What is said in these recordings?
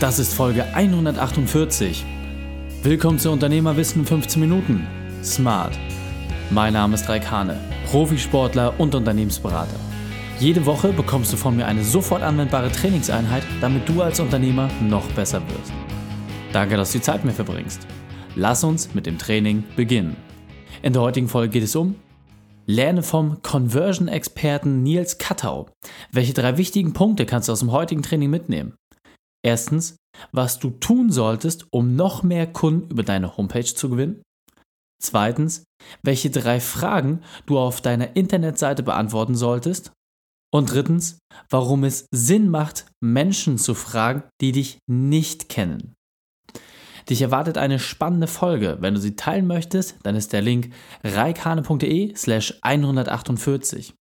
Das ist Folge 148. Willkommen zu Unternehmerwissen 15 Minuten. Smart. Mein Name ist Raikane, Profisportler und Unternehmensberater. Jede Woche bekommst du von mir eine sofort anwendbare Trainingseinheit, damit du als Unternehmer noch besser wirst. Danke, dass du die Zeit mit mir verbringst. Lass uns mit dem Training beginnen. In der heutigen Folge geht es um Lerne vom Conversion-Experten Nils Kattau. Welche drei wichtigen Punkte kannst du aus dem heutigen Training mitnehmen? Erstens, was du tun solltest, um noch mehr Kunden über deine Homepage zu gewinnen. Zweitens, welche drei Fragen du auf deiner Internetseite beantworten solltest. Und drittens, warum es Sinn macht, Menschen zu fragen, die dich nicht kennen. Dich erwartet eine spannende Folge. Wenn du sie teilen möchtest, dann ist der Link reikane.de slash 148.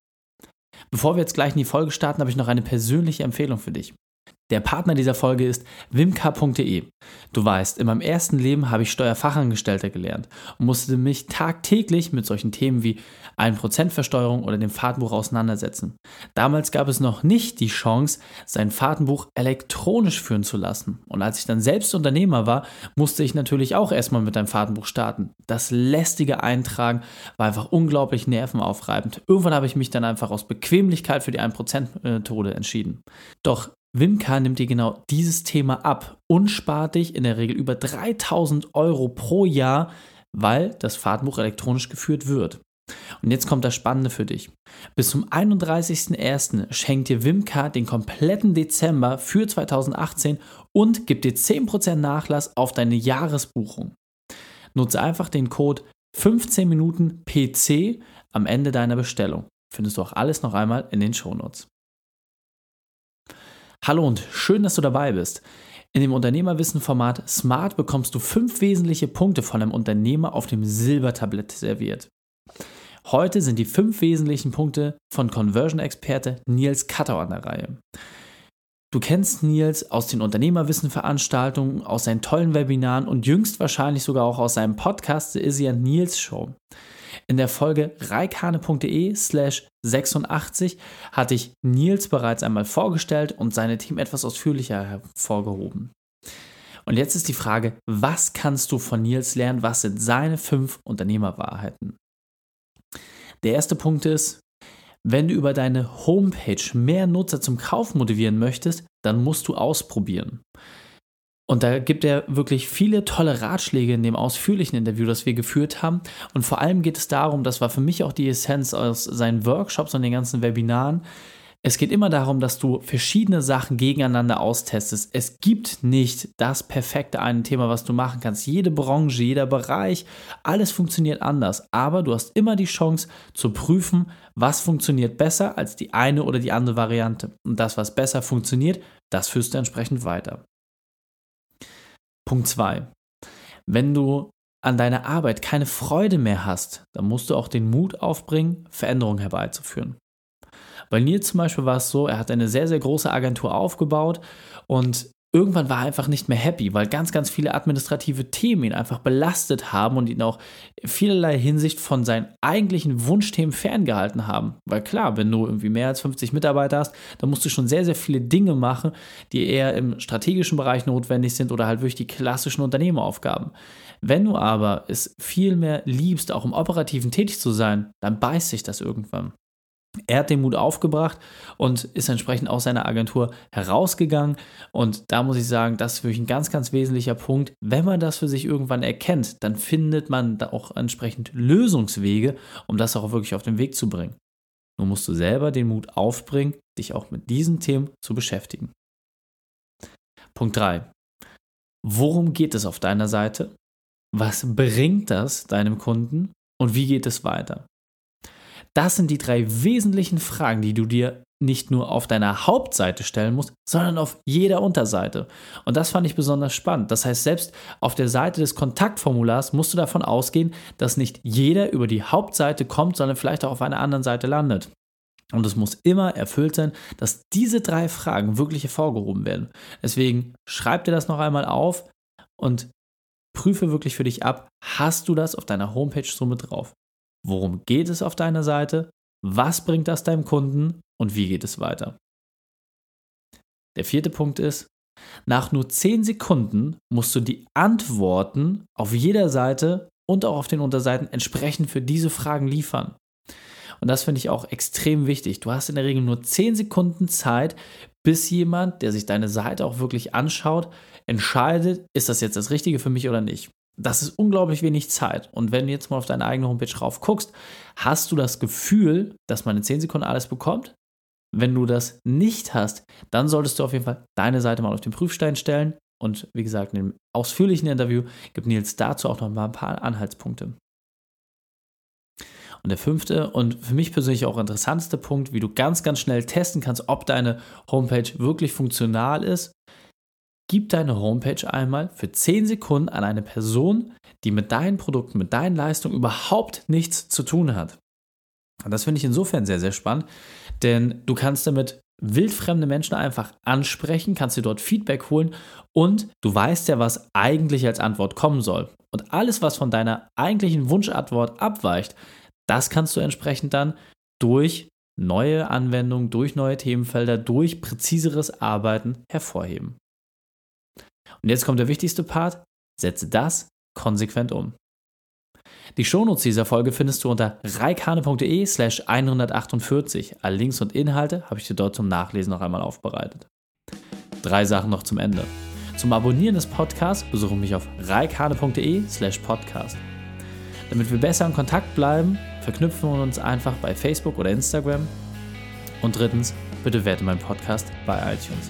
Bevor wir jetzt gleich in die Folge starten, habe ich noch eine persönliche Empfehlung für dich. Der Partner dieser Folge ist wimka.de. Du weißt, in meinem ersten Leben habe ich Steuerfachangestellter gelernt und musste mich tagtäglich mit solchen Themen wie 1% Versteuerung oder dem Fahrtenbuch auseinandersetzen. Damals gab es noch nicht die Chance, sein Fahrtenbuch elektronisch führen zu lassen. Und als ich dann selbst Unternehmer war, musste ich natürlich auch erstmal mit einem Fahrtenbuch starten. Das lästige Eintragen war einfach unglaublich nervenaufreibend. Irgendwann habe ich mich dann einfach aus Bequemlichkeit für die 1%-Methode entschieden. Doch Wimka nimmt dir genau dieses Thema ab und spart dich in der Regel über 3000 Euro pro Jahr, weil das Fahrtenbuch elektronisch geführt wird. Und jetzt kommt das Spannende für dich. Bis zum 31.01. schenkt dir Wimka den kompletten Dezember für 2018 und gibt dir 10% Nachlass auf deine Jahresbuchung. Nutze einfach den Code 15 Minuten PC am Ende deiner Bestellung. Findest du auch alles noch einmal in den Shownotes. Hallo und schön, dass du dabei bist. In dem Unternehmerwissen-Format Smart bekommst du fünf wesentliche Punkte von einem Unternehmer auf dem Silbertablett serviert. Heute sind die fünf wesentlichen Punkte von Conversion-Experte Nils Kattau an der Reihe. Du kennst Nils aus den Unternehmerwissen-Veranstaltungen, aus seinen tollen Webinaren und jüngst wahrscheinlich sogar auch aus seinem Podcast The Izzy Nils Show. In der Folge reikane.de slash 86 hatte ich Nils bereits einmal vorgestellt und seine Team etwas ausführlicher hervorgehoben. Und jetzt ist die Frage, was kannst du von Nils lernen? Was sind seine fünf Unternehmerwahrheiten? Der erste Punkt ist, wenn du über deine Homepage mehr Nutzer zum Kauf motivieren möchtest, dann musst du ausprobieren. Und da gibt er wirklich viele tolle Ratschläge in dem ausführlichen Interview, das wir geführt haben. Und vor allem geht es darum, das war für mich auch die Essenz aus seinen Workshops und den ganzen Webinaren. Es geht immer darum, dass du verschiedene Sachen gegeneinander austestest. Es gibt nicht das perfekte eine Thema, was du machen kannst. Jede Branche, jeder Bereich, alles funktioniert anders. Aber du hast immer die Chance zu prüfen, was funktioniert besser als die eine oder die andere Variante. Und das, was besser funktioniert, das führst du entsprechend weiter. Punkt 2. Wenn du an deiner Arbeit keine Freude mehr hast, dann musst du auch den Mut aufbringen, Veränderungen herbeizuführen. Bei Nils zum Beispiel war es so, er hat eine sehr, sehr große Agentur aufgebaut und irgendwann war er einfach nicht mehr happy, weil ganz, ganz viele administrative Themen ihn einfach belastet haben und ihn auch vielerlei Hinsicht von seinen eigentlichen Wunschthemen ferngehalten haben. Weil klar, wenn du irgendwie mehr als 50 Mitarbeiter hast, dann musst du schon sehr, sehr viele Dinge machen, die eher im strategischen Bereich notwendig sind oder halt wirklich die klassischen Unternehmeraufgaben. Wenn du aber es viel mehr liebst, auch im Operativen tätig zu sein, dann beißt sich das irgendwann. Er hat den Mut aufgebracht und ist entsprechend aus seiner Agentur herausgegangen. Und da muss ich sagen, das ist wirklich ein ganz, ganz wesentlicher Punkt. Wenn man das für sich irgendwann erkennt, dann findet man da auch entsprechend Lösungswege, um das auch wirklich auf den Weg zu bringen. Nur musst du selber den Mut aufbringen, dich auch mit diesen Themen zu beschäftigen. Punkt 3. Worum geht es auf deiner Seite? Was bringt das deinem Kunden? Und wie geht es weiter? Das sind die drei wesentlichen Fragen, die du dir nicht nur auf deiner Hauptseite stellen musst, sondern auf jeder Unterseite. Und das fand ich besonders spannend. Das heißt, selbst auf der Seite des Kontaktformulars musst du davon ausgehen, dass nicht jeder über die Hauptseite kommt, sondern vielleicht auch auf einer anderen Seite landet. Und es muss immer erfüllt sein, dass diese drei Fragen wirklich hervorgehoben werden. Deswegen schreib dir das noch einmal auf und prüfe wirklich für dich ab, hast du das auf deiner Homepage so mit drauf? Worum geht es auf deiner Seite? Was bringt das deinem Kunden? Und wie geht es weiter? Der vierte Punkt ist, Nach nur 10 Sekunden musst du die Antworten auf jeder Seite und auch auf den Unterseiten entsprechend für diese Fragen liefern. Und das finde ich auch extrem wichtig. Du hast in der Regel nur 10 Sekunden Zeit, bis jemand, der sich deine Seite auch wirklich anschaut, entscheidet, ist das jetzt das Richtige für mich oder nicht. Das ist unglaublich wenig Zeit. Und wenn du jetzt mal auf deine eigene Homepage drauf guckst, hast du das Gefühl, dass man in 10 Sekunden alles bekommt? Wenn du das nicht hast, dann solltest du auf jeden Fall deine Seite mal auf den Prüfstein stellen. Und wie gesagt, in dem ausführlichen Interview gibt Nils dazu auch noch mal ein paar Anhaltspunkte. Und der fünfte und für mich persönlich auch interessanteste Punkt, wie du ganz, ganz schnell testen kannst, ob deine Homepage wirklich funktional ist. Gib deine Homepage einmal für 10 Sekunden an eine Person, die mit deinen Produkten, mit deinen Leistungen überhaupt nichts zu tun hat. Und das finde ich insofern sehr, sehr spannend, denn du kannst damit wildfremde Menschen einfach ansprechen, kannst dir dort Feedback holen und du weißt ja, was eigentlich als Antwort kommen soll. Und alles, was von deiner eigentlichen Wunschantwort abweicht, das kannst du entsprechend dann durch neue Anwendungen, durch neue Themenfelder, durch präziseres Arbeiten hervorheben. Und jetzt kommt der wichtigste Part, setze das konsequent um. Die Shownotes dieser Folge findest du unter reikane.de slash 148. Alle Links und Inhalte habe ich dir dort zum Nachlesen noch einmal aufbereitet. Drei Sachen noch zum Ende. Zum Abonnieren des Podcasts besuche mich auf reikane.de slash podcast. Damit wir besser in Kontakt bleiben, verknüpfen wir uns einfach bei Facebook oder Instagram. Und drittens, bitte werte meinen Podcast bei iTunes.